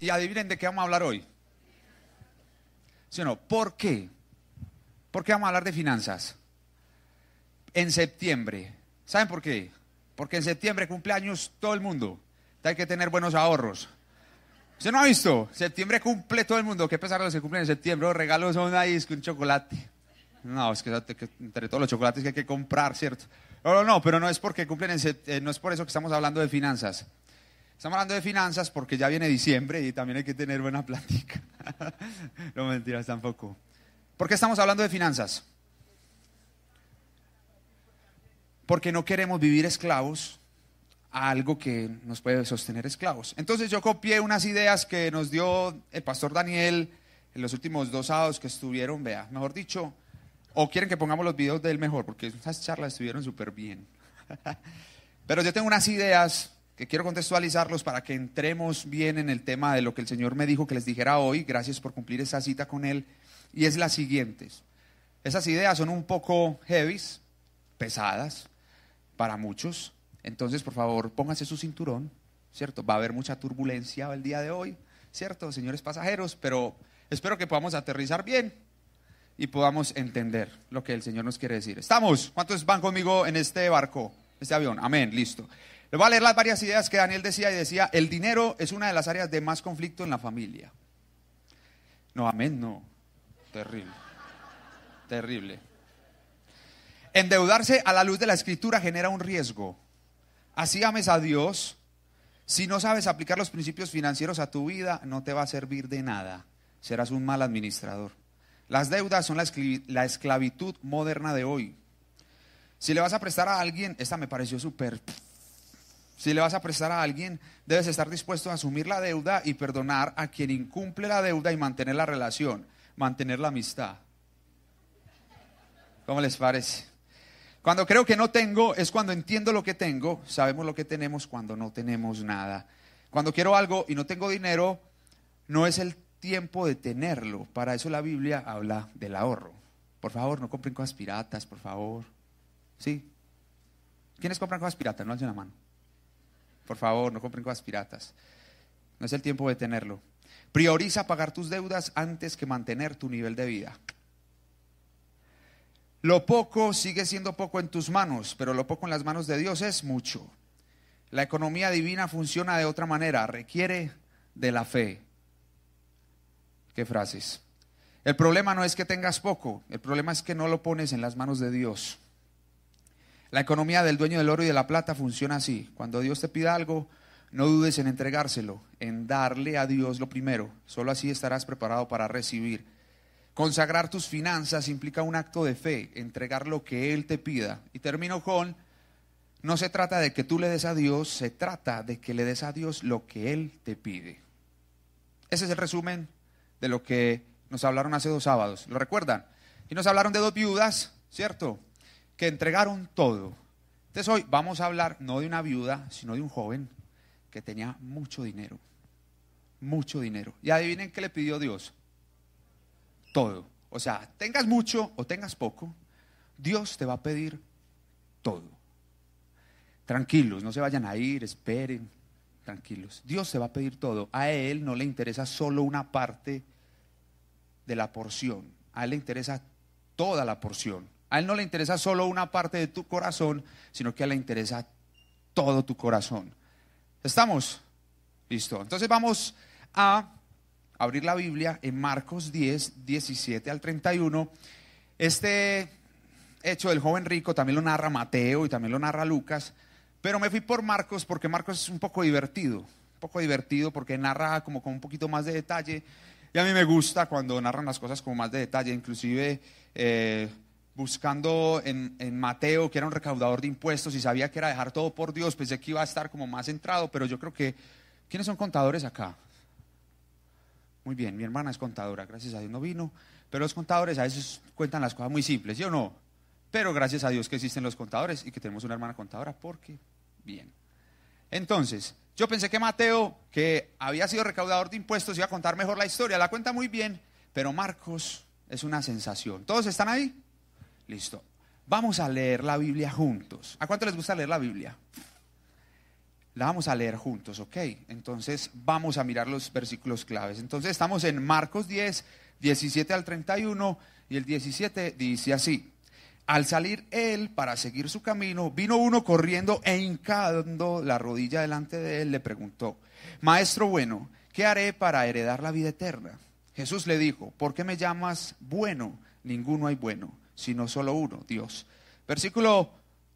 Y adivinen de qué vamos a hablar hoy. ¿Sí no? ¿Por qué? ¿Por qué vamos a hablar de finanzas? En septiembre. ¿Saben por qué? Porque en septiembre cumpleaños todo el mundo. Hay que tener buenos ahorros. ¿Usted no ha visto? Septiembre cumple todo el mundo. Qué pesar los que cumplen en septiembre. Los regalos son ahí, es que un chocolate. No, es que entre todos los chocolates que hay que comprar, ¿cierto? No, no, pero no es porque cumplen en septiembre, no es por eso que estamos hablando de finanzas. Estamos hablando de finanzas porque ya viene diciembre y también hay que tener buena plática. no mentiras tampoco. ¿Por qué estamos hablando de finanzas? Porque no queremos vivir esclavos a algo que nos puede sostener esclavos. Entonces yo copié unas ideas que nos dio el pastor Daniel en los últimos dos sábados que estuvieron, vea, mejor dicho, o quieren que pongamos los videos del mejor, porque esas charlas estuvieron súper bien. Pero yo tengo unas ideas que quiero contextualizarlos para que entremos bien en el tema de lo que el Señor me dijo que les dijera hoy. Gracias por cumplir esa cita con Él. Y es las siguientes. Esas ideas son un poco heavies, pesadas para muchos. Entonces, por favor, pónganse su cinturón, ¿cierto? Va a haber mucha turbulencia el día de hoy, ¿cierto? Señores pasajeros, pero espero que podamos aterrizar bien y podamos entender lo que el Señor nos quiere decir. ¿Estamos? ¿Cuántos van conmigo en este barco, este avión? Amén, listo. Les voy a leer las varias ideas que Daniel decía y decía, el dinero es una de las áreas de más conflicto en la familia. No, amén, no. Terrible. Terrible. Endeudarse a la luz de la escritura genera un riesgo. Así ames a Dios. Si no sabes aplicar los principios financieros a tu vida, no te va a servir de nada. Serás un mal administrador. Las deudas son la esclavitud moderna de hoy. Si le vas a prestar a alguien, esta me pareció súper si le vas a prestar a alguien, debes estar dispuesto a asumir la deuda y perdonar a quien incumple la deuda y mantener la relación, mantener la amistad. ¿Cómo les parece? Cuando creo que no tengo es cuando entiendo lo que tengo, sabemos lo que tenemos cuando no tenemos nada. Cuando quiero algo y no tengo dinero, no es el tiempo de tenerlo. Para eso la Biblia habla del ahorro. Por favor, no compren cosas piratas, por favor. ¿Sí? ¿Quiénes compran cosas piratas? No alcen la mano. Por favor, no compren cosas piratas. No es el tiempo de tenerlo. Prioriza pagar tus deudas antes que mantener tu nivel de vida. Lo poco sigue siendo poco en tus manos, pero lo poco en las manos de Dios es mucho. La economía divina funciona de otra manera, requiere de la fe. ¿Qué frases? El problema no es que tengas poco, el problema es que no lo pones en las manos de Dios. La economía del dueño del oro y de la plata funciona así. Cuando Dios te pida algo, no dudes en entregárselo, en darle a Dios lo primero. Solo así estarás preparado para recibir. Consagrar tus finanzas implica un acto de fe, entregar lo que Él te pida. Y termino con, no se trata de que tú le des a Dios, se trata de que le des a Dios lo que Él te pide. Ese es el resumen de lo que nos hablaron hace dos sábados. ¿Lo recuerdan? Y nos hablaron de dos viudas, ¿cierto? Que entregaron todo. Entonces hoy vamos a hablar no de una viuda, sino de un joven que tenía mucho dinero. Mucho dinero. Y adivinen qué le pidió Dios. Todo. O sea, tengas mucho o tengas poco, Dios te va a pedir todo. Tranquilos, no se vayan a ir, esperen, tranquilos. Dios te va a pedir todo. A Él no le interesa solo una parte de la porción, a Él le interesa toda la porción. A Él no le interesa solo una parte de tu corazón, sino que a Él le interesa todo tu corazón. ¿Estamos? Listo. Entonces vamos a abrir la Biblia en Marcos 10, 17 al 31. Este hecho del joven rico también lo narra Mateo y también lo narra Lucas, pero me fui por Marcos porque Marcos es un poco divertido, un poco divertido porque narra como con un poquito más de detalle. Y a mí me gusta cuando narran las cosas con más de detalle, inclusive... Eh, buscando en, Mateo, que era un recaudador de impuestos y sabía que era dejar todo por Dios, pensé que iba a estar como más centrado, pero yo creo que, ¿quiénes son contadores acá? Muy bien, mi hermana es contadora, gracias a Dios no vino, pero los contadores a veces cuentan las cosas muy simples, ¿sí o no? Pero gracias a Dios que existen los contadores y que tenemos una hermana contadora, porque, bien. Entonces, yo pensé que Mateo, que había sido recaudador de impuestos, iba a contar mejor la historia, la cuenta muy bien, pero Marcos es una sensación. ¿Todos están ahí? Listo. Vamos a leer la Biblia juntos. ¿A cuánto les gusta leer la Biblia? La vamos a leer juntos, ¿ok? Entonces vamos a mirar los versículos claves. Entonces estamos en Marcos 10, 17 al 31 y el 17 dice así. Al salir él para seguir su camino, vino uno corriendo e hincando la rodilla delante de él, le preguntó, Maestro bueno, ¿qué haré para heredar la vida eterna? Jesús le dijo, ¿por qué me llamas bueno? Ninguno hay bueno, sino solo uno, Dios. Versículo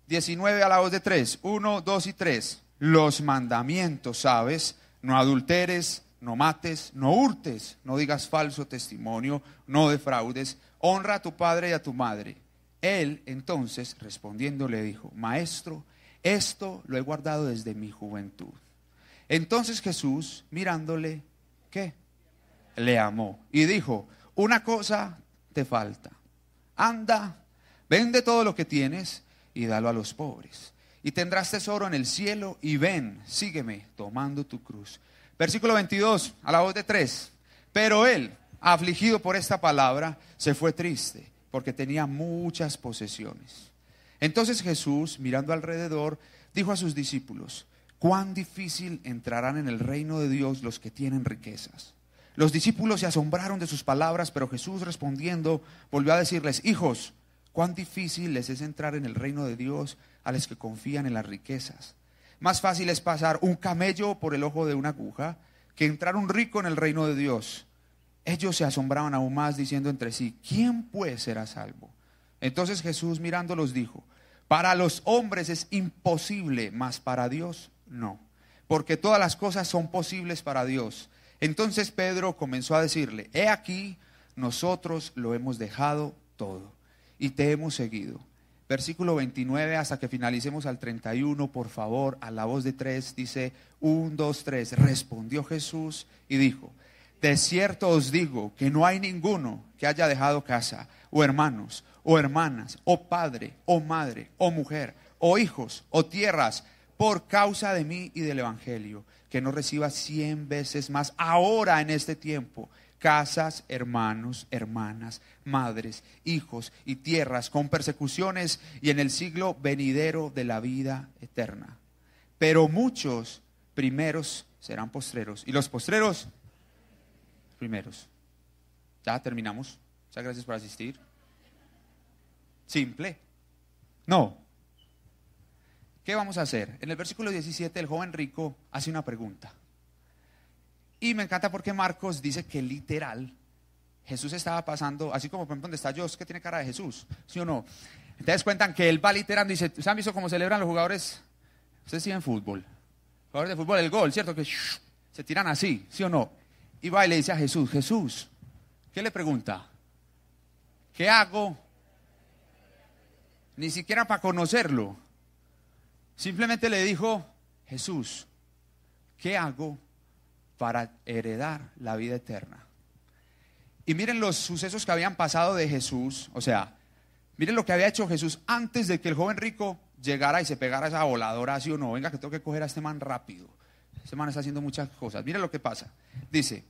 19 a la voz de 3, 1, 2 y 3. Los mandamientos, ¿sabes? No adulteres, no mates, no hurtes, no digas falso testimonio, no defraudes, honra a tu padre y a tu madre él entonces, respondiendo, le dijo, Maestro, esto lo he guardado desde mi juventud. Entonces Jesús, mirándole, ¿qué? Le amó y dijo, una cosa te falta. Anda, vende todo lo que tienes y dalo a los pobres. Y tendrás tesoro en el cielo y ven, sígueme tomando tu cruz. Versículo 22, a la voz de tres. Pero él, afligido por esta palabra, se fue triste porque tenía muchas posesiones. Entonces Jesús, mirando alrededor, dijo a sus discípulos, cuán difícil entrarán en el reino de Dios los que tienen riquezas. Los discípulos se asombraron de sus palabras, pero Jesús respondiendo volvió a decirles, hijos, cuán difícil les es entrar en el reino de Dios a los que confían en las riquezas. Más fácil es pasar un camello por el ojo de una aguja que entrar un rico en el reino de Dios. Ellos se asombraban aún más diciendo entre sí, ¿quién puede ser a salvo? Entonces Jesús mirándolos dijo, para los hombres es imposible, mas para Dios no, porque todas las cosas son posibles para Dios. Entonces Pedro comenzó a decirle, he aquí, nosotros lo hemos dejado todo y te hemos seguido. Versículo 29 hasta que finalicemos al 31, por favor, a la voz de tres, dice, un, dos, tres, respondió Jesús y dijo, de cierto os digo que no hay ninguno que haya dejado casa, o hermanos, o hermanas, o padre, o madre, o mujer, o hijos, o tierras, por causa de mí y del Evangelio, que no reciba cien veces más ahora en este tiempo casas, hermanos, hermanas, madres, hijos y tierras con persecuciones y en el siglo venidero de la vida eterna. Pero muchos primeros serán postreros y los postreros primeros. Ya terminamos. Muchas gracias por asistir. Simple. No. ¿Qué vamos a hacer? En el versículo 17 el joven rico hace una pregunta. Y me encanta porque Marcos dice que literal Jesús estaba pasando, así como por donde está Dios, que tiene cara de Jesús, ¿sí o no? Entonces cuentan que él va literando y dice, ¿ustedes han visto cómo celebran los jugadores? Ustedes siguen fútbol. Jugadores de fútbol, el gol, ¿cierto? Que se tiran así, ¿sí o no? y va y le dice a Jesús, Jesús, ¿qué le pregunta? ¿Qué hago? Ni siquiera para conocerlo. Simplemente le dijo, Jesús, ¿qué hago para heredar la vida eterna? Y miren los sucesos que habían pasado de Jesús, o sea, miren lo que había hecho Jesús antes de que el joven rico llegara y se pegara esa voladora, así o no, venga que tengo que coger a este man rápido. Este man está haciendo muchas cosas. Miren lo que pasa. Dice,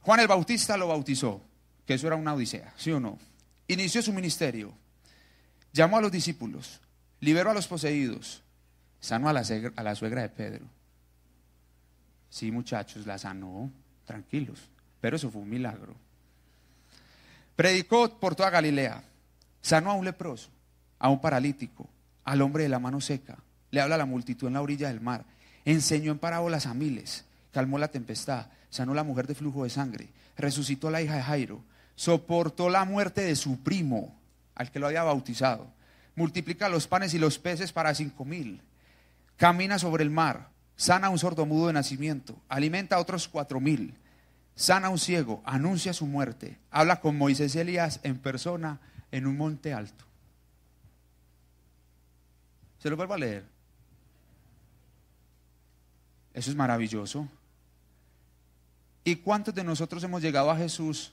Juan el Bautista lo bautizó, que eso era una odisea, ¿sí o no? Inició su ministerio, llamó a los discípulos, liberó a los poseídos, sanó a la, a la suegra de Pedro. Sí, muchachos, la sanó, tranquilos, pero eso fue un milagro. Predicó por toda Galilea, sanó a un leproso, a un paralítico, al hombre de la mano seca, le habla a la multitud en la orilla del mar, enseñó en parábolas a miles, calmó la tempestad, sanó la mujer de flujo de sangre, resucitó a la hija de Jairo, soportó la muerte de su primo, al que lo había bautizado, multiplica los panes y los peces para cinco mil, camina sobre el mar, sana a un sordomudo de nacimiento, alimenta a otros cuatro mil, sana a un ciego, anuncia su muerte, habla con Moisés y Elías en persona en un monte alto. Se lo vuelvo a leer. Eso es maravilloso. ¿Y cuántos de nosotros hemos llegado a Jesús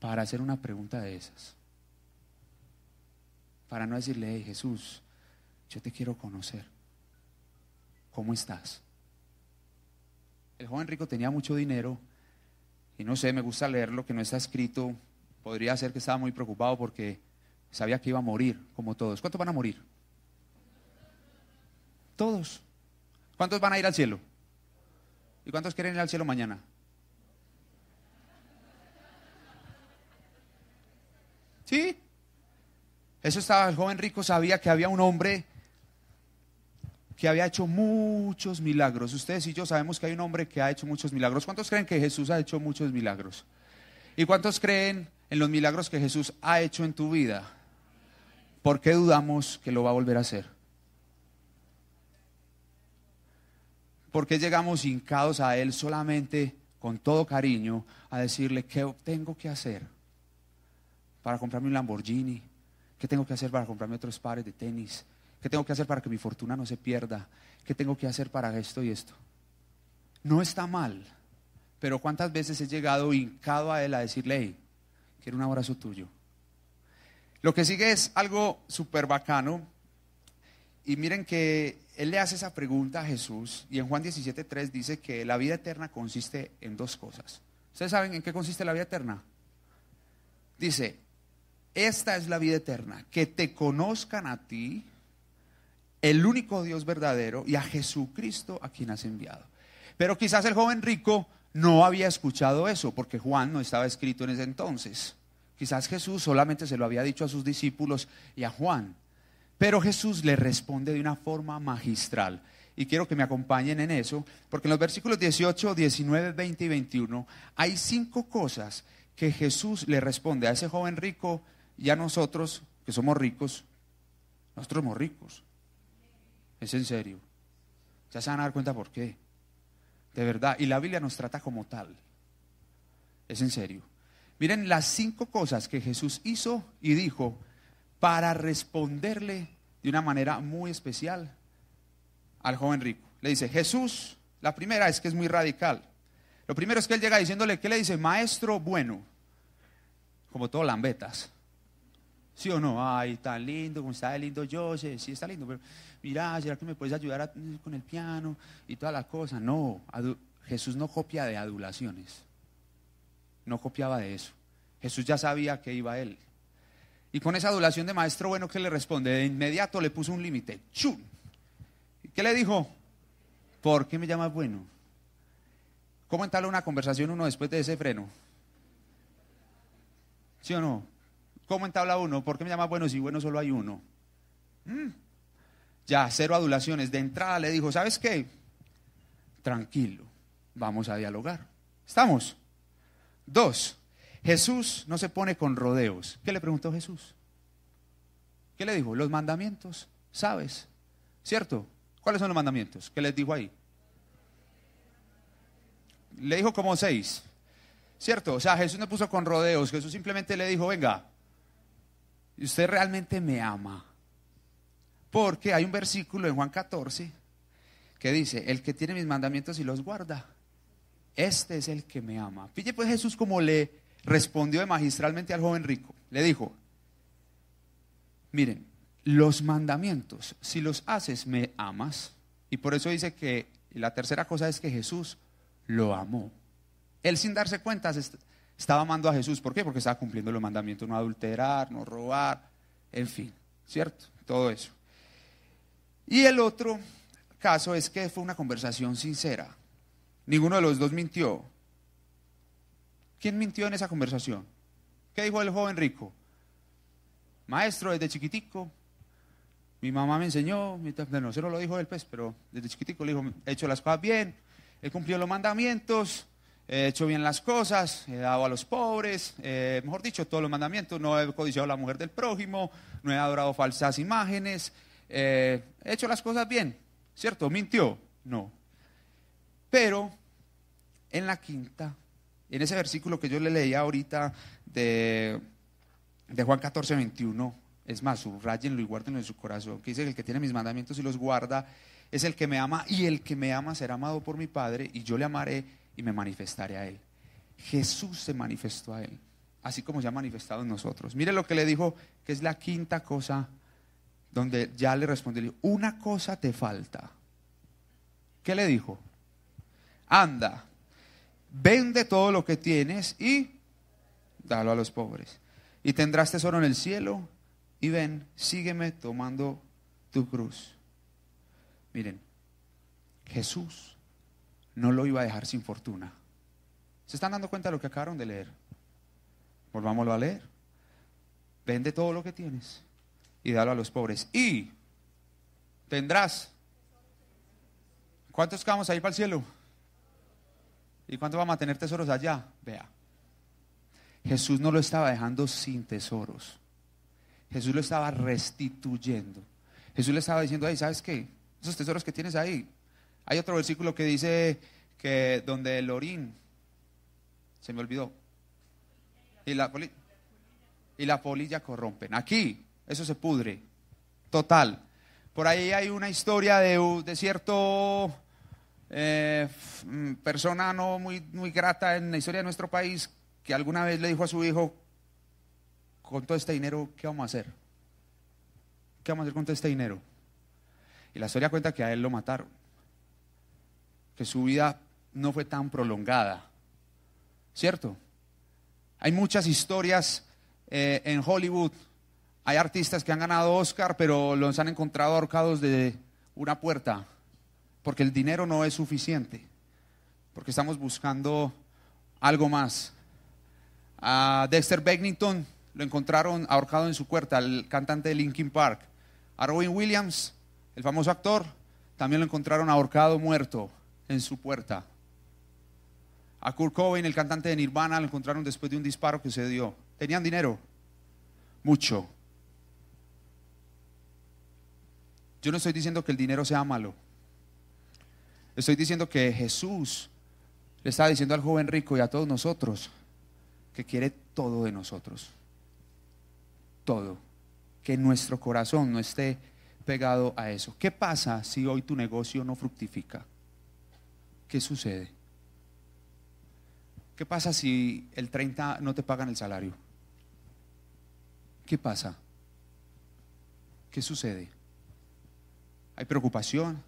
para hacer una pregunta de esas? Para no decirle, hey, Jesús, yo te quiero conocer. ¿Cómo estás? El joven rico tenía mucho dinero y no sé, me gusta leer lo que no está escrito. Podría ser que estaba muy preocupado porque sabía que iba a morir, como todos. ¿Cuántos van a morir? Todos. ¿Cuántos van a ir al cielo? ¿Y cuántos quieren ir al cielo mañana? ¿Sí? Eso estaba, el joven rico sabía que había un hombre que había hecho muchos milagros. Ustedes y yo sabemos que hay un hombre que ha hecho muchos milagros. ¿Cuántos creen que Jesús ha hecho muchos milagros? ¿Y cuántos creen en los milagros que Jesús ha hecho en tu vida? ¿Por qué dudamos que lo va a volver a hacer? ¿Por qué llegamos hincados a Él solamente con todo cariño a decirle qué tengo que hacer para comprarme un Lamborghini? ¿Qué tengo que hacer para comprarme otros pares de tenis? ¿Qué tengo que hacer para que mi fortuna no se pierda? ¿Qué tengo que hacer para esto y esto? No está mal, pero ¿cuántas veces he llegado hincado a Él a decirle, hey, quiero un abrazo tuyo? Lo que sigue es algo súper bacano. Y miren que él le hace esa pregunta a Jesús y en Juan 17.3 dice que la vida eterna consiste en dos cosas. ¿Ustedes saben en qué consiste la vida eterna? Dice, esta es la vida eterna, que te conozcan a ti, el único Dios verdadero, y a Jesucristo a quien has enviado. Pero quizás el joven rico no había escuchado eso, porque Juan no estaba escrito en ese entonces. Quizás Jesús solamente se lo había dicho a sus discípulos y a Juan. Pero Jesús le responde de una forma magistral. Y quiero que me acompañen en eso, porque en los versículos 18, 19, 20 y 21 hay cinco cosas que Jesús le responde a ese joven rico y a nosotros, que somos ricos. Nosotros somos ricos. Es en serio. Ya se van a dar cuenta por qué. De verdad. Y la Biblia nos trata como tal. Es en serio. Miren las cinco cosas que Jesús hizo y dijo para responderle de una manera muy especial al joven rico. Le dice, Jesús, la primera es que es muy radical. Lo primero es que él llega diciéndole, ¿qué le dice? Maestro bueno, como todo lambetas. ¿Sí o no? Ay, tan lindo, como está lindo yo, sí, está lindo, pero mira, ¿será que me puedes ayudar con el piano y toda la cosa? No, Jesús no copia de adulaciones, no copiaba de eso. Jesús ya sabía que iba él. Y con esa adulación de maestro bueno, ¿qué le responde? De inmediato le puso un límite. ¡Chum! ¿Qué le dijo? ¿Por qué me llamas bueno? ¿Cómo entabla una conversación uno después de ese freno? ¿Sí o no? ¿Cómo entabla uno? ¿Por qué me llamas bueno si bueno solo hay uno? Mm. Ya, cero adulaciones. De entrada le dijo, ¿sabes qué? Tranquilo, vamos a dialogar. ¿Estamos? Dos, Jesús no se pone con rodeos. ¿Qué le preguntó Jesús? ¿Qué le dijo? Los mandamientos, ¿sabes? ¿Cierto? ¿Cuáles son los mandamientos? ¿Qué les dijo ahí? Le dijo como seis. ¿Cierto? O sea, Jesús no puso con rodeos. Jesús simplemente le dijo, venga, usted realmente me ama. Porque hay un versículo en Juan 14 que dice, el que tiene mis mandamientos y los guarda, este es el que me ama. Pille pues Jesús como le respondió magistralmente al joven rico. Le dijo, miren, los mandamientos, si los haces, me amas. Y por eso dice que la tercera cosa es que Jesús lo amó. Él sin darse cuenta estaba amando a Jesús. ¿Por qué? Porque estaba cumpliendo los mandamientos, no adulterar, no robar, en fin, ¿cierto? Todo eso. Y el otro caso es que fue una conversación sincera. Ninguno de los dos mintió. ¿Quién mintió en esa conversación? ¿Qué dijo el joven rico? Maestro, desde chiquitico, mi mamá me enseñó, no, se lo dijo él, pues, pero desde chiquitico le dijo, he hecho las cosas bien, he cumplido los mandamientos, he hecho bien las cosas, he dado a los pobres, eh, mejor dicho, todos los mandamientos, no he codiciado a la mujer del prójimo, no he adorado falsas imágenes, eh, he hecho las cosas bien, ¿cierto? ¿Mintió? No. Pero en la quinta en ese versículo que yo le leía ahorita de, de Juan 14, 21, es más, subrayenlo y guárdenlo en su corazón, que dice que el que tiene mis mandamientos y los guarda es el que me ama y el que me ama será amado por mi Padre y yo le amaré y me manifestaré a él. Jesús se manifestó a él, así como se ha manifestado en nosotros. Mire lo que le dijo, que es la quinta cosa donde ya le respondió, una cosa te falta. ¿Qué le dijo? Anda, vende todo lo que tienes y dalo a los pobres. Y tendrás tesoro en el cielo y ven, sígueme tomando tu cruz. Miren, Jesús no lo iba a dejar sin fortuna. ¿Se están dando cuenta de lo que acabaron de leer? Volvámoslo a leer. Vende todo lo que tienes y dalo a los pobres. Y tendrás. ¿Cuántos vamos a ir para el cielo? ¿Y cuántos vamos a tener tesoros allá? Vea. Jesús no lo estaba dejando sin tesoros. Jesús lo estaba restituyendo. Jesús le estaba diciendo, ahí, ¿sabes qué? Esos tesoros que tienes ahí. Hay otro versículo que dice que donde el orín, se me olvidó, y la, y la polilla corrompen. Aquí, eso se pudre. Total. Por ahí hay una historia de, de cierto eh, mm, persona no muy, muy grata en la historia de nuestro país que alguna vez le dijo a su hijo, con todo este dinero, ¿qué vamos a hacer? ¿Qué vamos a hacer con todo este dinero? Y la historia cuenta que a él lo mataron, que su vida no fue tan prolongada, ¿cierto? Hay muchas historias eh, en Hollywood, hay artistas que han ganado Oscar, pero los han encontrado ahorcados de una puerta porque el dinero no es suficiente, porque estamos buscando algo más. A Dexter Begnington lo encontraron ahorcado en su puerta, el cantante de Linkin Park. A Robin Williams, el famoso actor, también lo encontraron ahorcado muerto en su puerta. A Kurt Cobain, el cantante de Nirvana, lo encontraron después de un disparo que se dio. ¿Tenían dinero? Mucho. Yo no estoy diciendo que el dinero sea malo. Estoy diciendo que Jesús le está diciendo al joven rico y a todos nosotros que quiere todo de nosotros. Todo. Que nuestro corazón no esté pegado a eso. ¿Qué pasa si hoy tu negocio no fructifica? ¿Qué sucede? ¿Qué pasa si el 30 no te pagan el salario? ¿Qué pasa? ¿Qué sucede? ¿Hay preocupación?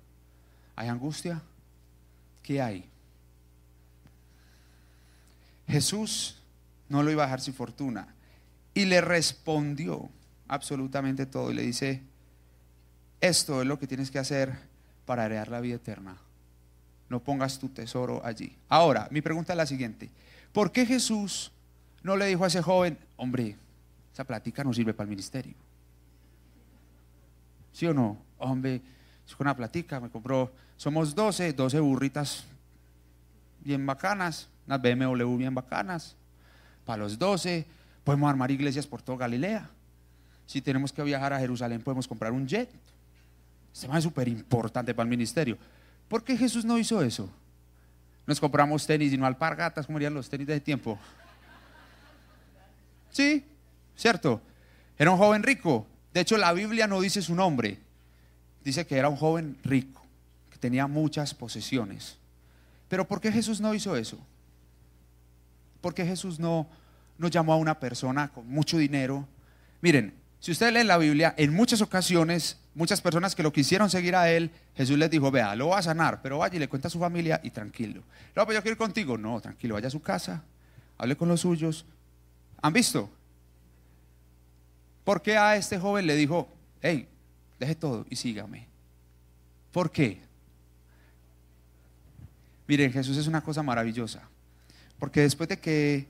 ¿Hay angustia? ¿qué hay? Jesús no lo iba a dejar sin fortuna. Y le respondió absolutamente todo. Y le dice, esto es lo que tienes que hacer para heredar la vida eterna. No pongas tu tesoro allí. Ahora, mi pregunta es la siguiente. ¿Por qué Jesús no le dijo a ese joven, hombre, esa plática no sirve para el ministerio? ¿Sí o no? Hombre, es una platica, me compró, somos 12, 12 burritas bien bacanas, unas BMW bien bacanas. Para los 12 podemos armar iglesias por toda Galilea. Si tenemos que viajar a Jerusalén podemos comprar un jet. Este es súper importante para el ministerio. ¿Por qué Jesús no hizo eso? Nos compramos tenis y no alpargatas, como dirían los tenis de tiempo. Sí, cierto. Era un joven rico. De hecho, la Biblia no dice su nombre dice que era un joven rico, que tenía muchas posesiones. Pero ¿por qué Jesús no hizo eso? ¿Por qué Jesús no, no llamó a una persona con mucho dinero? Miren, si ustedes leen la Biblia, en muchas ocasiones, muchas personas que lo quisieron seguir a él, Jesús les dijo, vea, lo va a sanar, pero vaya y le cuenta a su familia y tranquilo. No, pues yo quiero ir contigo. No, tranquilo, vaya a su casa, hable con los suyos. ¿Han visto? ¿Por qué a este joven le dijo, hey, deje todo y sígame. ¿Por qué? Miren, Jesús es una cosa maravillosa. Porque después de que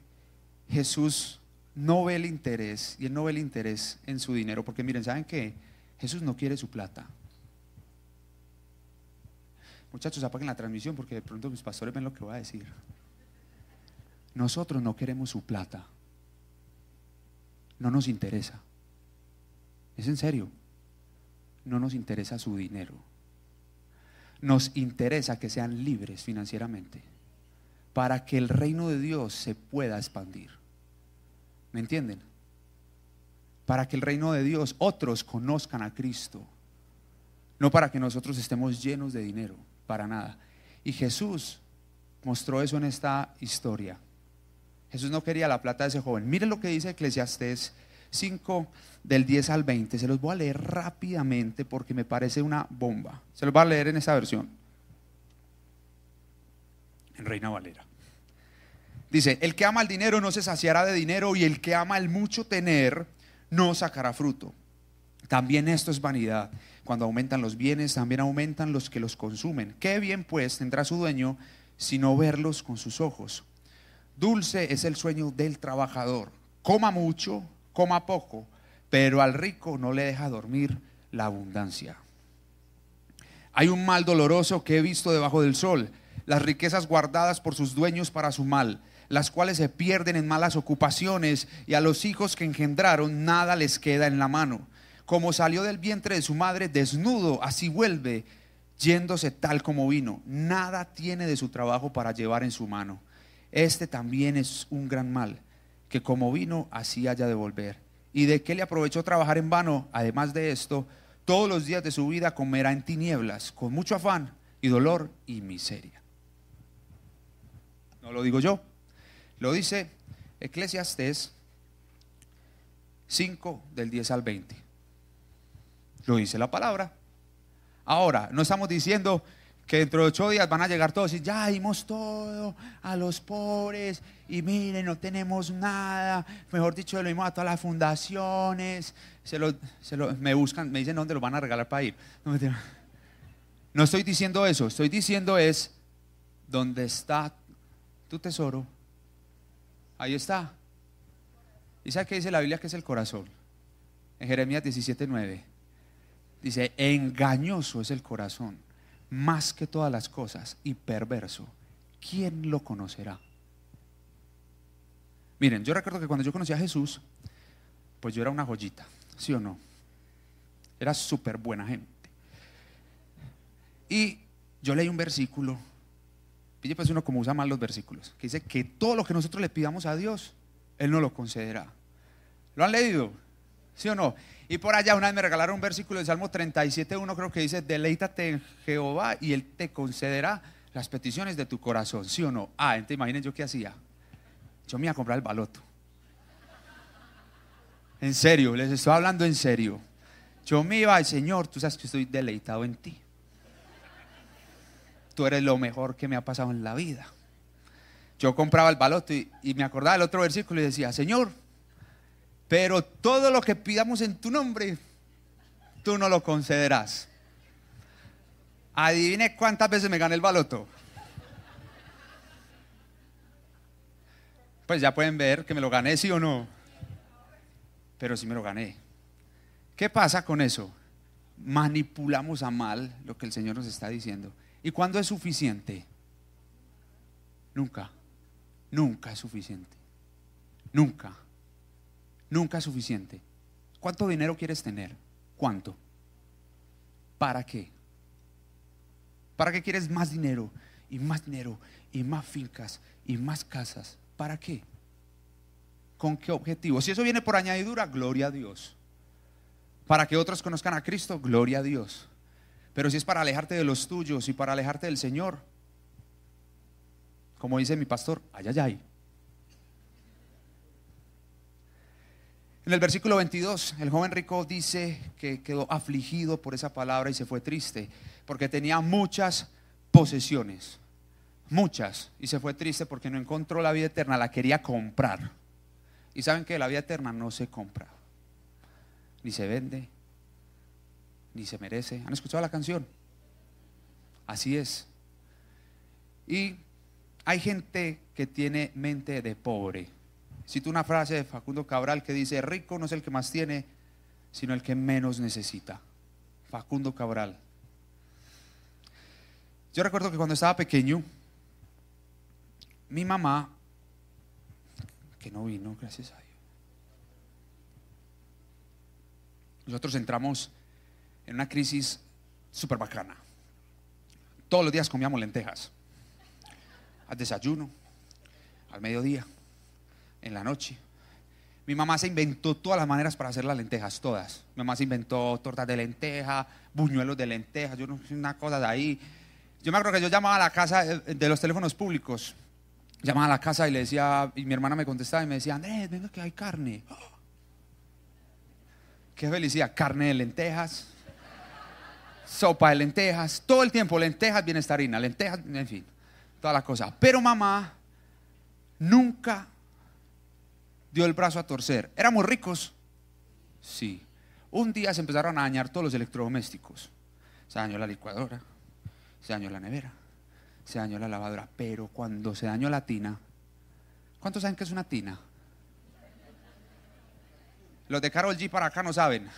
Jesús no ve el interés, y él no ve el interés en su dinero, porque miren, ¿saben qué? Jesús no quiere su plata. Muchachos, apaguen la transmisión porque de pronto mis pastores ven lo que voy a decir. Nosotros no queremos su plata. No nos interesa. Es en serio no nos interesa su dinero. Nos interesa que sean libres financieramente para que el reino de Dios se pueda expandir. ¿Me entienden? Para que el reino de Dios, otros conozcan a Cristo. No para que nosotros estemos llenos de dinero, para nada. Y Jesús mostró eso en esta historia. Jesús no quería la plata de ese joven. Miren lo que dice Eclesiastés 5 del 10 al 20. Se los voy a leer rápidamente porque me parece una bomba. Se los voy a leer en esta versión. En Reina Valera. Dice, el que ama el dinero no se saciará de dinero y el que ama el mucho tener no sacará fruto. También esto es vanidad. Cuando aumentan los bienes, también aumentan los que los consumen. ¿Qué bien pues tendrá su dueño sino verlos con sus ojos? Dulce es el sueño del trabajador. Coma mucho, coma poco, pero al rico no le deja dormir la abundancia. Hay un mal doloroso que he visto debajo del sol, las riquezas guardadas por sus dueños para su mal, las cuales se pierden en malas ocupaciones y a los hijos que engendraron nada les queda en la mano. Como salió del vientre de su madre desnudo, así vuelve, yéndose tal como vino. Nada tiene de su trabajo para llevar en su mano. Este también es un gran mal, que como vino, así haya de volver. ¿Y de qué le aprovechó trabajar en vano? Además de esto, todos los días de su vida comerá en tinieblas, con mucho afán y dolor y miseria. No lo digo yo, lo dice Eclesiastes 5 del 10 al 20. Lo dice la palabra. Ahora, no estamos diciendo que dentro de ocho días van a llegar todos y ya dimos todo a los pobres y miren, no tenemos nada. Mejor dicho, lo dimos a todas las fundaciones. Se lo, me buscan, me dicen dónde lo van a regalar para ir. No, no estoy diciendo eso, estoy diciendo es dónde está tu tesoro. Ahí está. ¿Y sabe qué dice la Biblia que es el corazón? En Jeremías 17:9. Dice, engañoso es el corazón más que todas las cosas y perverso, ¿quién lo conocerá? Miren, yo recuerdo que cuando yo conocí a Jesús, pues yo era una joyita, ¿sí o no? Era súper buena gente. Y yo leí un versículo, y pues uno como usa mal los versículos, que dice que todo lo que nosotros le pidamos a Dios, Él no lo concederá. ¿Lo han leído? ¿Sí o no? Y por allá una vez me regalaron un versículo de Salmo 37.1, creo que dice, deleítate en Jehová y Él te concederá las peticiones de tu corazón, ¿sí o no? Ah, entonces imaginen yo qué hacía. Yo me iba a comprar el baloto. En serio, les estoy hablando en serio. Yo me iba al Señor, tú sabes que estoy deleitado en ti. Tú eres lo mejor que me ha pasado en la vida. Yo compraba el baloto y, me acordaba del otro versículo y decía, Señor, pero todo lo que pidamos en tu nombre, tú no lo concederás. Adivine cuántas veces me gané el baloto. Pues ya pueden ver que me lo gané, sí o no. Pero sí me lo gané. ¿Qué pasa con eso? Manipulamos a mal lo que el Señor nos está diciendo. ¿Y cuándo es suficiente? Nunca. Nunca es suficiente. Nunca. Nunca es suficiente. ¿Cuánto dinero quieres tener? ¿Cuánto? ¿Para qué? ¿Para qué quieres más dinero y más dinero y más fincas y más casas? ¿Para qué? ¿Con qué objetivo? Si eso viene por añadidura, gloria a Dios. Para que otros conozcan a Cristo, gloria a Dios. Pero si es para alejarte de los tuyos y para alejarte del Señor, como dice mi pastor, ay, ay, ay. En el versículo 22, el joven rico dice que quedó afligido por esa palabra y se fue triste, porque tenía muchas posesiones, muchas, y se fue triste porque no encontró la vida eterna, la quería comprar. Y saben que la vida eterna no se compra, ni se vende, ni se merece. ¿Han escuchado la canción? Así es. Y hay gente que tiene mente de pobre Cito una frase de Facundo Cabral que dice, rico no es el que más tiene, sino el que menos necesita. Facundo Cabral. Yo recuerdo que cuando estaba pequeño, mi mamá, que no vino, gracias a Dios, nosotros entramos en una crisis súper bacana. Todos los días comíamos lentejas, al desayuno, al mediodía, en la noche. Mi mamá se inventó todas las maneras para hacer las lentejas, todas. Mi mamá se inventó tortas de lenteja, buñuelos de lenteja, yo no sé, una cosa de ahí. Yo me acuerdo que yo llamaba a la casa de los teléfonos públicos, llamaba a la casa y le decía, y mi hermana me contestaba y me decía, Andrés, venga que hay carne. Qué felicidad, carne de lentejas, sopa de lentejas, todo el tiempo lentejas, bienestarina, lentejas, en fin, toda la cosa. Pero mamá nunca dio el brazo a torcer. ¿Éramos ricos? Sí. Un día se empezaron a dañar todos los electrodomésticos. Se dañó la licuadora, se dañó la nevera, se dañó la lavadora. Pero cuando se dañó la tina, ¿cuántos saben que es una tina? Los de Carol G para acá no saben.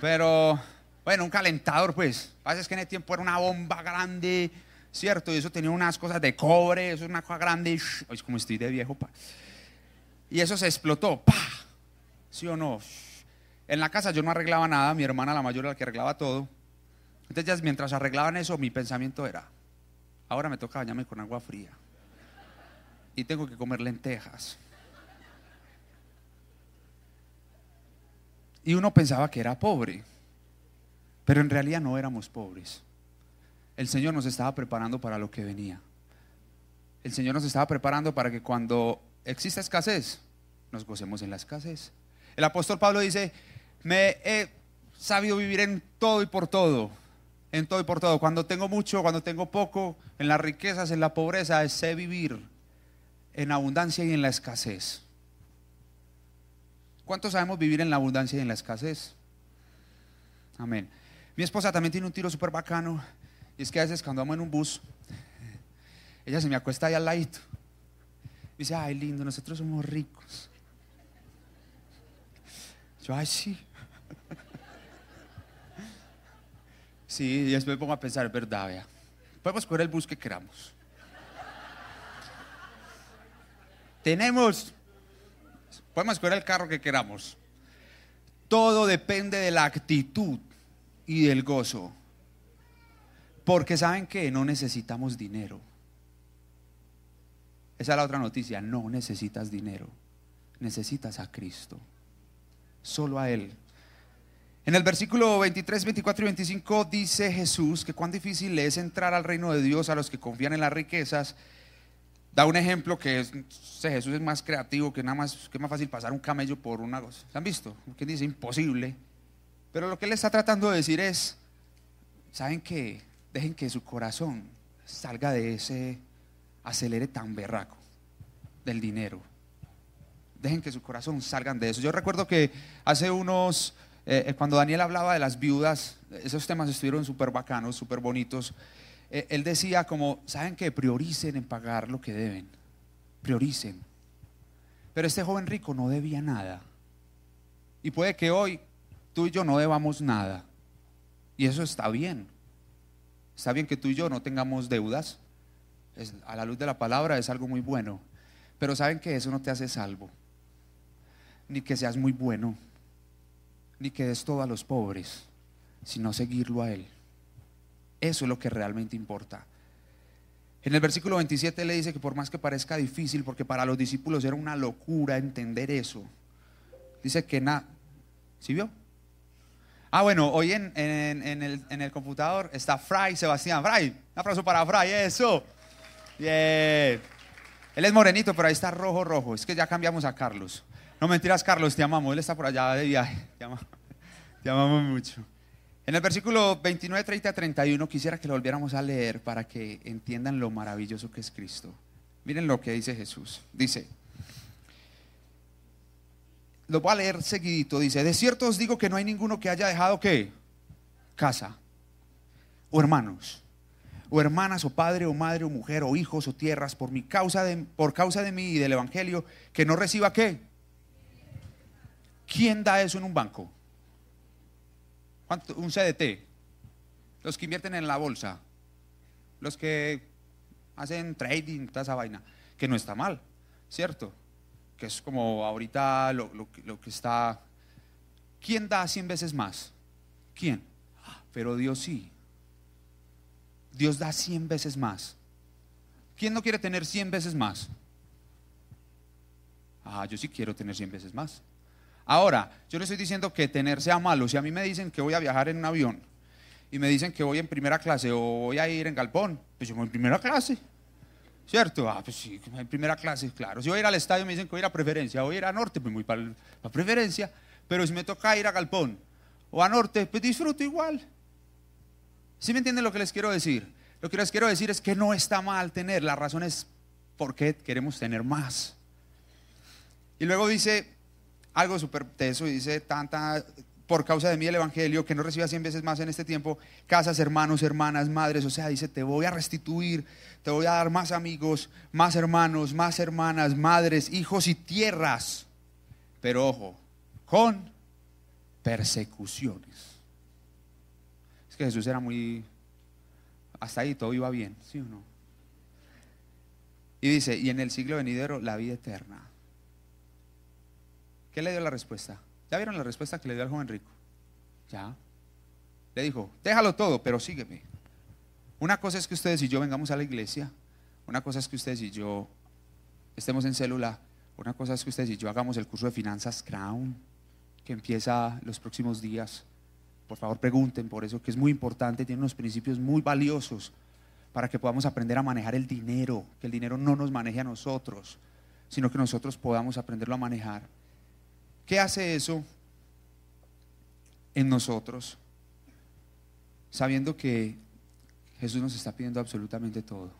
Pero, bueno, un calentador, pues. Pasa es que en ese tiempo era una bomba grande, ¿cierto? Y eso tenía unas cosas de cobre, eso es una cosa grande. Es como estoy de viejo, pa. Y eso se explotó, pa. ¿Sí o no? En la casa yo no arreglaba nada, mi hermana la mayor era la que arreglaba todo. Entonces, mientras arreglaban eso, mi pensamiento era, ahora me toca bañarme con agua fría. Y tengo que comer lentejas. Y uno pensaba que era pobre, pero en realidad no éramos pobres. El Señor nos estaba preparando para lo que venía. El Señor nos estaba preparando para que cuando exista escasez, nos gocemos en la escasez. El apóstol Pablo dice, me he sabido vivir en todo y por todo, en todo y por todo. Cuando tengo mucho, cuando tengo poco, en las riquezas, en la pobreza, sé vivir en abundancia y en la escasez. ¿Cuántos sabemos vivir en la abundancia y en la escasez? Amén. Mi esposa también tiene un tiro súper bacano. Y es que a veces cuando vamos en un bus, ella se me acuesta ahí al ladito. dice, ay, lindo, nosotros somos ricos. Yo, ay, sí. Sí, y después me pongo a pensar, es verdad, vea. Podemos coger el bus que queramos. Tenemos Podemos escoger el carro que queramos. Todo depende de la actitud y del gozo. Porque saben que no necesitamos dinero. Esa es la otra noticia. No necesitas dinero. Necesitas a Cristo. Solo a Él. En el versículo 23, 24 y 25 dice Jesús que cuán difícil es entrar al reino de Dios a los que confían en las riquezas Da un ejemplo que es, Jesús es más creativo que nada más, que más fácil pasar un camello por una cosa. ¿Se han visto? Que dice imposible. Pero lo que él está tratando de decir es, ¿saben qué? Dejen que su corazón salga de ese acelere tan berraco del dinero. Dejen que su corazón salgan de eso. Yo recuerdo que hace unos, eh, eh, cuando Daniel hablaba de las viudas, esos temas estuvieron súper bacanos, súper bonitos. Eh, él decía como, ¿saben que Prioricen en pagar lo que deben. Prioricen. Pero este joven rico no debía nada. Y puede que hoy tú y yo no debamos nada. Y eso está bien. Está bien que tú y yo no tengamos deudas. a la luz de la palabra es algo muy bueno. Pero saben que eso no te hace salvo. Ni que seas muy bueno. Ni que des todo a los pobres. Sino seguirlo a Él. Eso es lo que realmente importa. En el versículo 27 le dice que por más que parezca difícil, porque para los discípulos era una locura entender eso, dice que nada. ¿Sí vio? Ah, bueno, hoy en, el, computador está Fray Sebastián. Fray, un aplauso para Fray, eso. Bien. Él es morenito, pero ahí está rojo, rojo. Es que ya cambiamos a Carlos. No mentiras, Carlos, te amamos. Él está por allá de viaje. te amamos mucho. En el versículo 29, 30 31 quisiera que lo volviéramos a leer para que entiendan lo maravilloso que es Cristo. Miren lo que dice Jesús. Dice, lo voy a leer seguidito. Dice, de cierto os digo que no hay ninguno que haya dejado que casa, o hermanos, o hermanas, o padre, o madre, o mujer, o hijos, o tierras, por mi causa de, por causa de mí y del evangelio, que no reciba qué. ¿Quién da eso en un banco? Un CDT. Los que invierten en la bolsa. Los que hacen trading, toda esa vaina. Que no está mal, ¿cierto? Que es como ahorita lo, que está... ¿Quién da 100 veces más? ¿Quién? Pero Dios sí. Dios da 100 veces más. ¿Quién no quiere tener 100 veces más? Ah, yo sí quiero tener 100 veces más. Ahora, yo no estoy diciendo que tener sea malo. Si a mí me dicen que voy a viajar en un avión y me dicen que voy en primera clase o voy a ir en galpón, pues yo voy en primera clase. ¿Cierto? Ah, pues sí, en primera clase, claro. Si voy a ir al estadio me dicen que voy a ir a preferencia, voy a ir a norte, pues para, para preferencia. Pero si me toca ir a galpón o a norte, pues disfruto igual. ¿Sí me entienden lo que les quiero decir? Lo que les quiero decir es que no está mal tener, la razón es por qué queremos tener más. Y luego dice, algo súper teso y dice tanta, por causa de mí el Evangelio, que no reciba cien veces más en este tiempo, casas, hermanos, hermanas, madres, o sea, dice, te voy a restituir, te voy a dar más amigos, más hermanos, más hermanas, madres, hijos y tierras. Pero ojo, con persecuciones. Es que Jesús era muy... Hasta ahí todo iba bien, ¿sí o no? Y dice, y en el siglo venidero la vida eterna. ¿Qué le dio la respuesta? ¿Ya vieron la respuesta que le dio al joven rico? Ya. Le dijo, déjalo todo, pero sígueme. Una cosa es que ustedes y yo vengamos a la iglesia. Una cosa es que ustedes y yo estemos en célula. Una cosa es que ustedes y yo hagamos el curso de finanzas Crown, que empieza los próximos días. Por favor, pregunten por eso, que es muy importante, tiene unos principios muy valiosos para que podamos aprender a manejar el dinero, que el dinero no nos maneje a nosotros, sino que nosotros podamos aprenderlo a manejar. ¿Qué hace eso en nosotros? Sabiendo que Jesús nos está pidiendo absolutamente todo.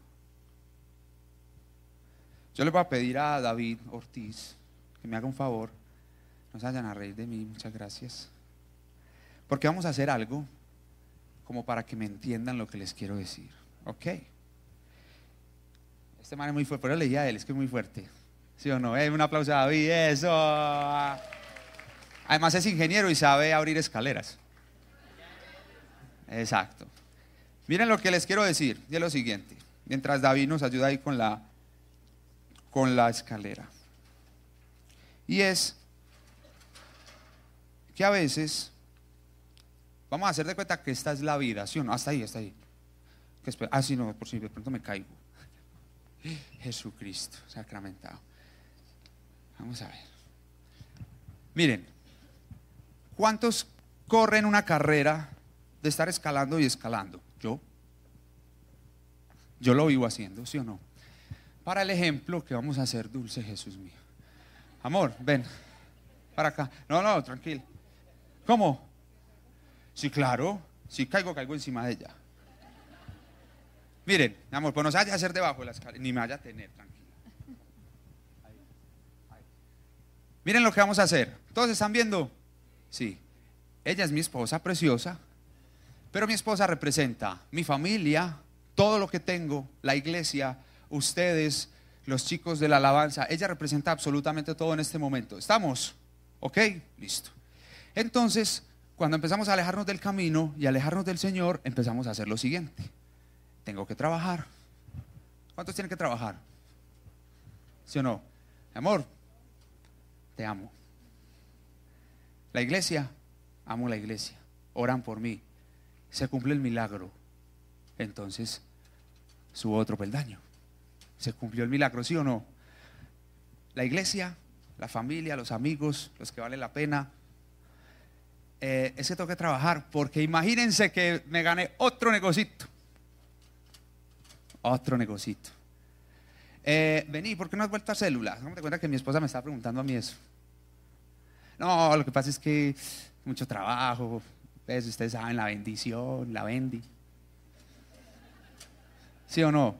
Yo le voy a pedir a David Ortiz que me haga un favor. No se vayan a reír de mí, muchas gracias. Porque vamos a hacer algo como para que me entiendan lo que les quiero decir. ¿Ok? Este man es muy fuerte, pero leía a él, es que es muy fuerte. ¿Sí o no? Eh, un aplauso a David, eso. Además es ingeniero y sabe abrir escaleras. Exacto. Miren lo que les quiero decir. Y es lo siguiente. Mientras David nos ayuda ahí con la, con la escalera. Y es que a veces vamos a hacer de cuenta que esta es la vida, ¿sí o no? Hasta ahí, hasta ahí. ah, sí, no, por si de pronto me caigo. Jesucristo sacramentado. Vamos a ver. Miren, ¿Cuántos corren una carrera de estar escalando y escalando? Yo. Yo lo vivo haciendo, ¿sí o no? Para el ejemplo que vamos a hacer, dulce Jesús mío. Amor, ven, para acá. No, no, tranquilo. ¿Cómo? Sí, claro. Si caigo, caigo encima de ella. Miren, amor, pues no se vaya a hacer debajo de la escalera, ni me vaya a tener, tranquilo. Miren lo que vamos a hacer. ¿Todos están viendo? Sí, ella es mi esposa preciosa, pero mi esposa representa mi familia, todo lo que tengo, la iglesia, ustedes, los chicos de la alabanza. Ella representa absolutamente todo en este momento. ¿Estamos? ¿Ok? Listo. Entonces, cuando empezamos a alejarnos del camino y alejarnos del Señor, empezamos a hacer lo siguiente. Tengo que trabajar. ¿Cuántos tienen que trabajar? ¿Sí o no? Amor, te amo. La iglesia, amo la iglesia, oran por mí, se cumple el milagro. Entonces, subo otro peldaño. Se cumplió el milagro, ¿sí o no? La iglesia, la familia, los amigos, los que valen la pena. Eh, ese tengo que trabajar, porque imagínense que me gané otro negocito. Otro negocito. Eh, vení, ¿por qué no has vuelto a células? No me cuenta que mi esposa me está preguntando a mí eso. No, lo que pasa es que mucho trabajo, pues, ustedes saben la bendición, la bendi. ¿Sí o no?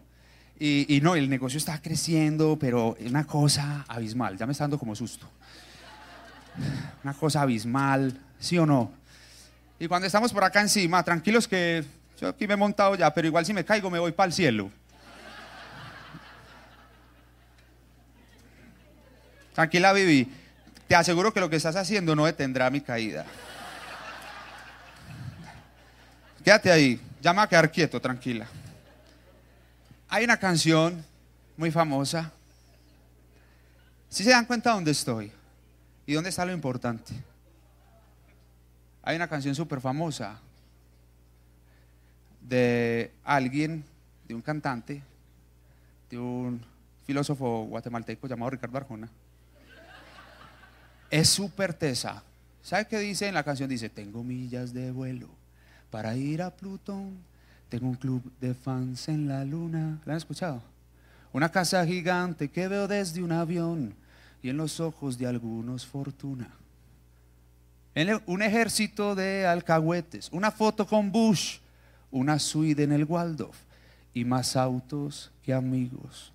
Y, no, el negocio está creciendo, pero una cosa abismal, ya me está dando como susto. Una cosa abismal, ¿sí o no? Y cuando estamos por acá encima, tranquilos que yo aquí me he montado ya, pero igual si me caigo me voy para el cielo. Tranquila, Vivi. Te aseguro que lo que estás haciendo no detendrá mi caída. Quédate ahí, llama a quedar quieto, tranquila. Hay una canción muy famosa. Si se dan cuenta dónde estoy y dónde está lo importante. Hay una canción súper famosa de alguien, de un cantante, de un filósofo guatemalteco llamado Ricardo Arjona es súper tesa. ¿Sabe qué dice en la canción? Dice, tengo millas de vuelo para ir a Plutón. Tengo un club de fans en la luna. ¿La han escuchado? Una casa gigante que veo desde un avión y en los ojos de algunos fortuna. un ejército de alcahuetes, una foto con Bush, una suite en el Waldorf y más autos que amigos.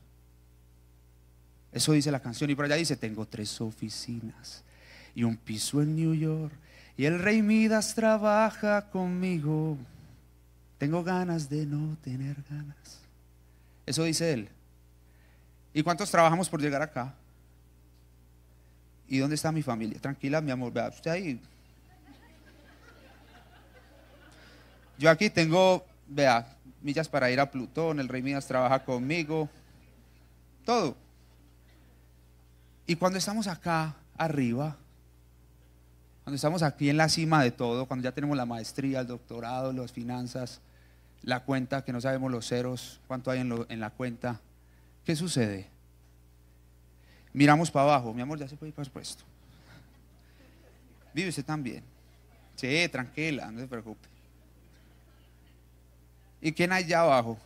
Eso dice la canción. Y por allá dice, tengo tres oficinas y un piso en New York Y el rey Midas trabaja conmigo. Tengo ganas de no tener ganas. Eso dice él. ¿Y cuántos trabajamos por llegar acá? ¿Y dónde está mi familia? Tranquila, mi amor, vea usted ahí. Yo aquí tengo, vea, millas para ir a Plutón, el rey Midas trabaja conmigo, todo. Y cuando estamos acá arriba, cuando estamos aquí en la cima de todo, cuando ya tenemos la maestría, el doctorado, las finanzas, la cuenta, que no sabemos los ceros, cuánto hay en, la cuenta, ¿qué sucede? Miramos para abajo, mi amor, ya se puede ir para puesto. Vive usted también. Sí, tranquila, no se preocupe. ¿Y quién hay allá abajo?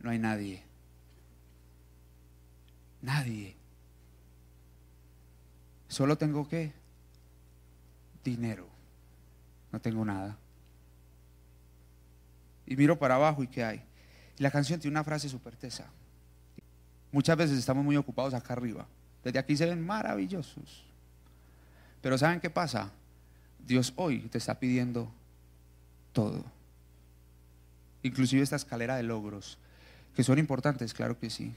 No hay nadie. Nadie. Solo tengo que dinero. No tengo nada. Y miro para abajo y ¿qué hay? Y la canción tiene una frase súper tesa. Muchas veces estamos muy ocupados acá arriba. Desde aquí se ven maravillosos. Pero ¿saben qué pasa? Dios hoy te está pidiendo todo. Inclusive esta escalera de logros, que son importantes, claro que sí.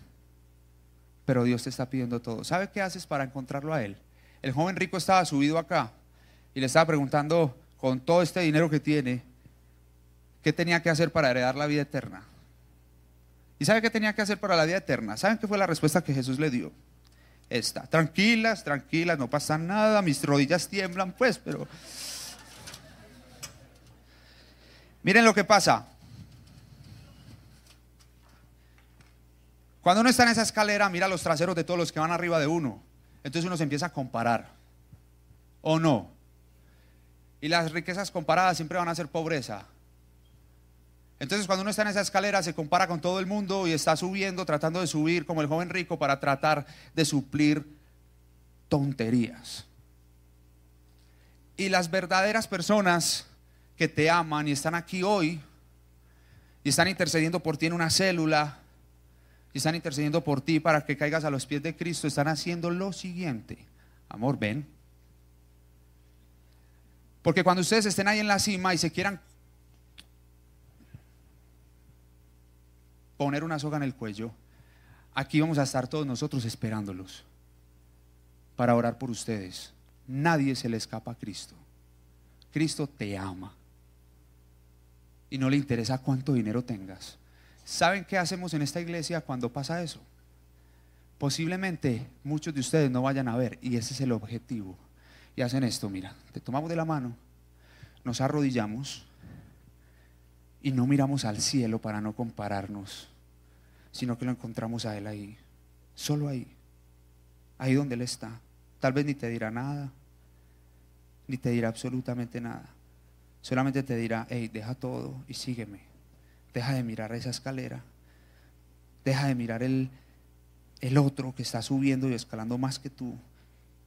Pero Dios te está pidiendo todo. ¿Sabe qué haces para encontrarlo a Él? El joven rico estaba subido acá y le estaba preguntando con todo este dinero que tiene, ¿qué tenía que hacer para heredar la vida eterna? ¿Y sabe qué tenía que hacer para la vida eterna? ¿Saben qué fue la respuesta que Jesús le dio? Esta, tranquilas, tranquilas, no pasa nada, mis rodillas tiemblan pues, pero... Miren lo que pasa. Cuando uno está en esa escalera, mira los traseros de todos los que van arriba de uno. Entonces uno se empieza a comparar. ¿O no? Y las riquezas comparadas siempre van a ser pobreza. Entonces cuando uno está en esa escalera se compara con todo el mundo y está subiendo, tratando de subir como el joven rico para tratar de suplir tonterías. Y las verdaderas personas que te aman y están aquí hoy y están intercediendo por ti en una célula y están intercediendo por ti para que caigas a los pies de Cristo, están haciendo lo siguiente. Amor, ven. Porque cuando ustedes estén ahí en la cima y se quieran poner una soga en el cuello, aquí vamos a estar todos nosotros esperándolos para orar por ustedes. Nadie se le escapa a Cristo. Cristo te ama y no le interesa cuánto dinero tengas. ¿Saben qué hacemos en esta iglesia cuando pasa eso? Posiblemente muchos de ustedes no vayan a ver y ese es el objetivo. Y hacen esto, mira, te tomamos de la mano, nos arrodillamos y no miramos al cielo para no compararnos sino que lo encontramos a Él ahí, solo ahí, ahí donde Él está. Tal vez ni te dirá nada, ni te dirá absolutamente nada. Solamente te dirá, hey, deja todo y sígueme. Deja de mirar esa escalera. Deja de mirar el, el otro que está subiendo y escalando más que tú.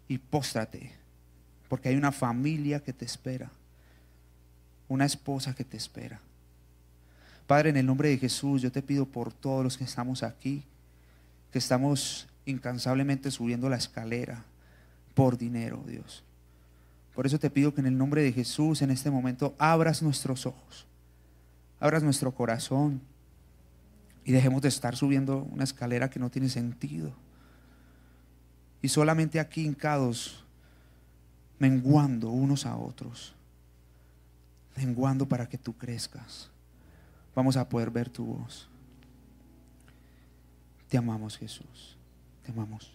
Y póstrate, porque hay una familia que te espera, una esposa que te espera. Padre, en el nombre de Jesús, yo te pido por todos los que estamos aquí, que estamos incansablemente subiendo la escalera por dinero, Dios. Por eso te pido que en el nombre de Jesús en este momento abras nuestros ojos, abras nuestro corazón y dejemos de estar subiendo una escalera que no tiene sentido. Y solamente aquí hincados, menguando unos a otros, menguando para que tú crezcas vamos a poder ver tu voz. Te amamos Jesús, te amamos.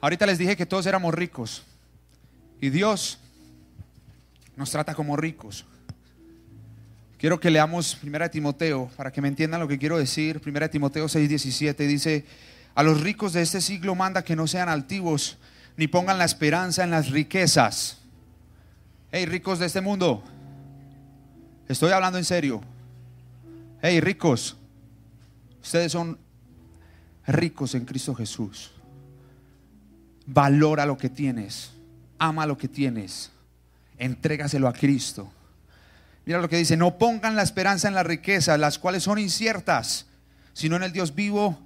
Ahorita les dije que todos éramos ricos y Dios nos trata como ricos. Quiero que leamos 1 Timoteo para que me entiendan lo que quiero decir. 1 Timoteo 6:17 dice, a los ricos de este siglo manda que no sean altivos ni pongan la esperanza en las riquezas. Hey, ricos de este mundo, estoy hablando en serio. Hey, ricos, ustedes son ricos en Cristo Jesús. Valora lo que tienes, ama lo que tienes, entrégaselo a Cristo Mira lo que dice, no pongan la esperanza en la riqueza, las cuales son inciertas, sino en el Dios vivo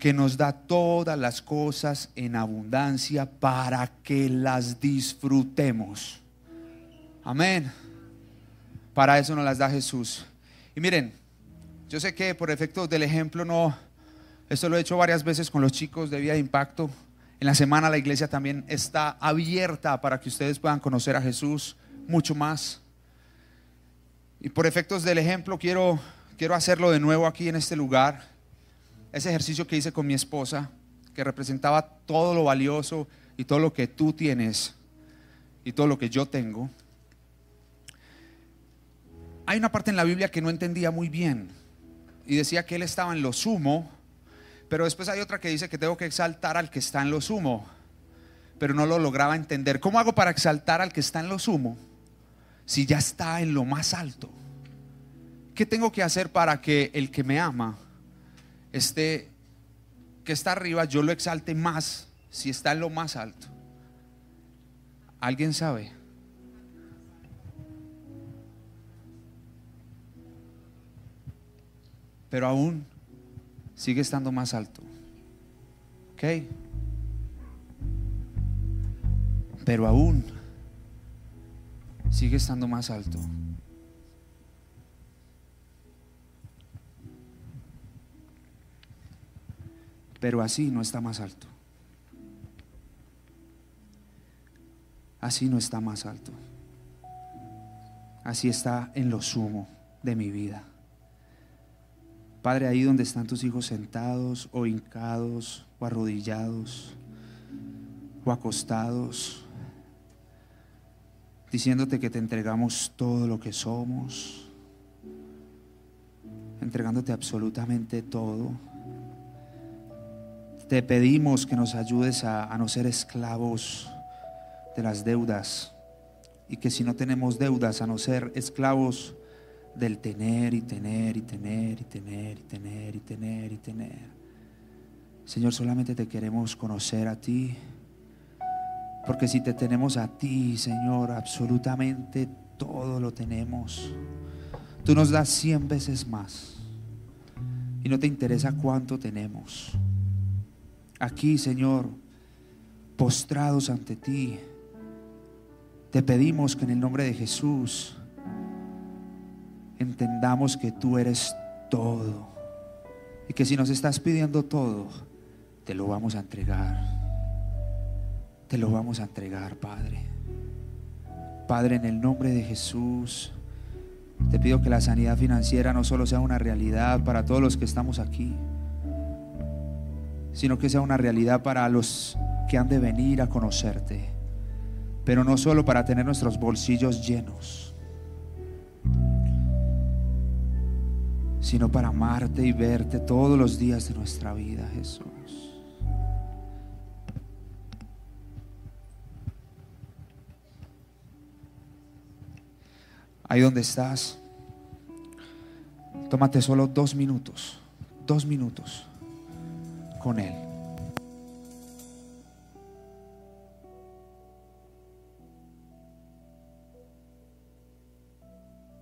que nos da todas las cosas en abundancia para que las disfrutemos. Amén. Para eso nos las da Jesús. Y miren, yo sé que por efecto del ejemplo no, esto lo he hecho varias veces con los chicos de Vía de Impacto. En la semana la iglesia también está abierta para que ustedes puedan conocer a Jesús mucho más. Y por efectos del ejemplo quiero, quiero hacerlo de nuevo aquí en este lugar. Ese ejercicio que hice con mi esposa, que representaba todo lo valioso y todo lo que tú tienes y todo lo que yo tengo. Hay una parte en la Biblia que no entendía muy bien y decía que él estaba en lo sumo, pero después hay otra que dice que tengo que exaltar al que está en lo sumo, pero no lo lograba entender. ¿Cómo hago para exaltar al que está en lo sumo? si ya está en lo más alto? ¿Qué tengo que hacer para que el que me ama esté, que está arriba, yo lo exalte más si está en lo más alto? ¿Alguien sabe? Pero aún sigue estando más alto. ¿Ok? Pero aún sigue estando más alto. Pero así no está más alto. Así no está más alto. Así está en lo sumo de mi vida. Padre, ahí donde están tus hijos sentados o hincados o arrodillados o acostados, diciéndote que te entregamos todo lo que somos, entregándote absolutamente todo. Te pedimos que nos ayudes a, no ser esclavos de las deudas y que si no tenemos deudas, a no ser esclavos del tener y tener y tener y tener y tener y tener y tener. Señor, solamente te queremos conocer a ti porque si te tenemos a ti, Señor, absolutamente todo lo tenemos. Tú nos das cien veces más. Y no te interesa cuánto tenemos. Aquí, Señor, postrados ante ti, te pedimos que en el nombre de Jesús entendamos que tú eres todo. Y que si nos estás pidiendo todo, te lo vamos a entregar te lo vamos a entregar, Padre. Padre, en el nombre de Jesús, te pido que la sanidad financiera no solo sea una realidad para todos los que estamos aquí, sino que sea una realidad para los que han de venir a conocerte, pero no solo para tener nuestros bolsillos llenos, sino para amarte y verte todos los días de nuestra vida, Jesús. ahí donde estás, tómate solo dos minutos, dos minutos con Él.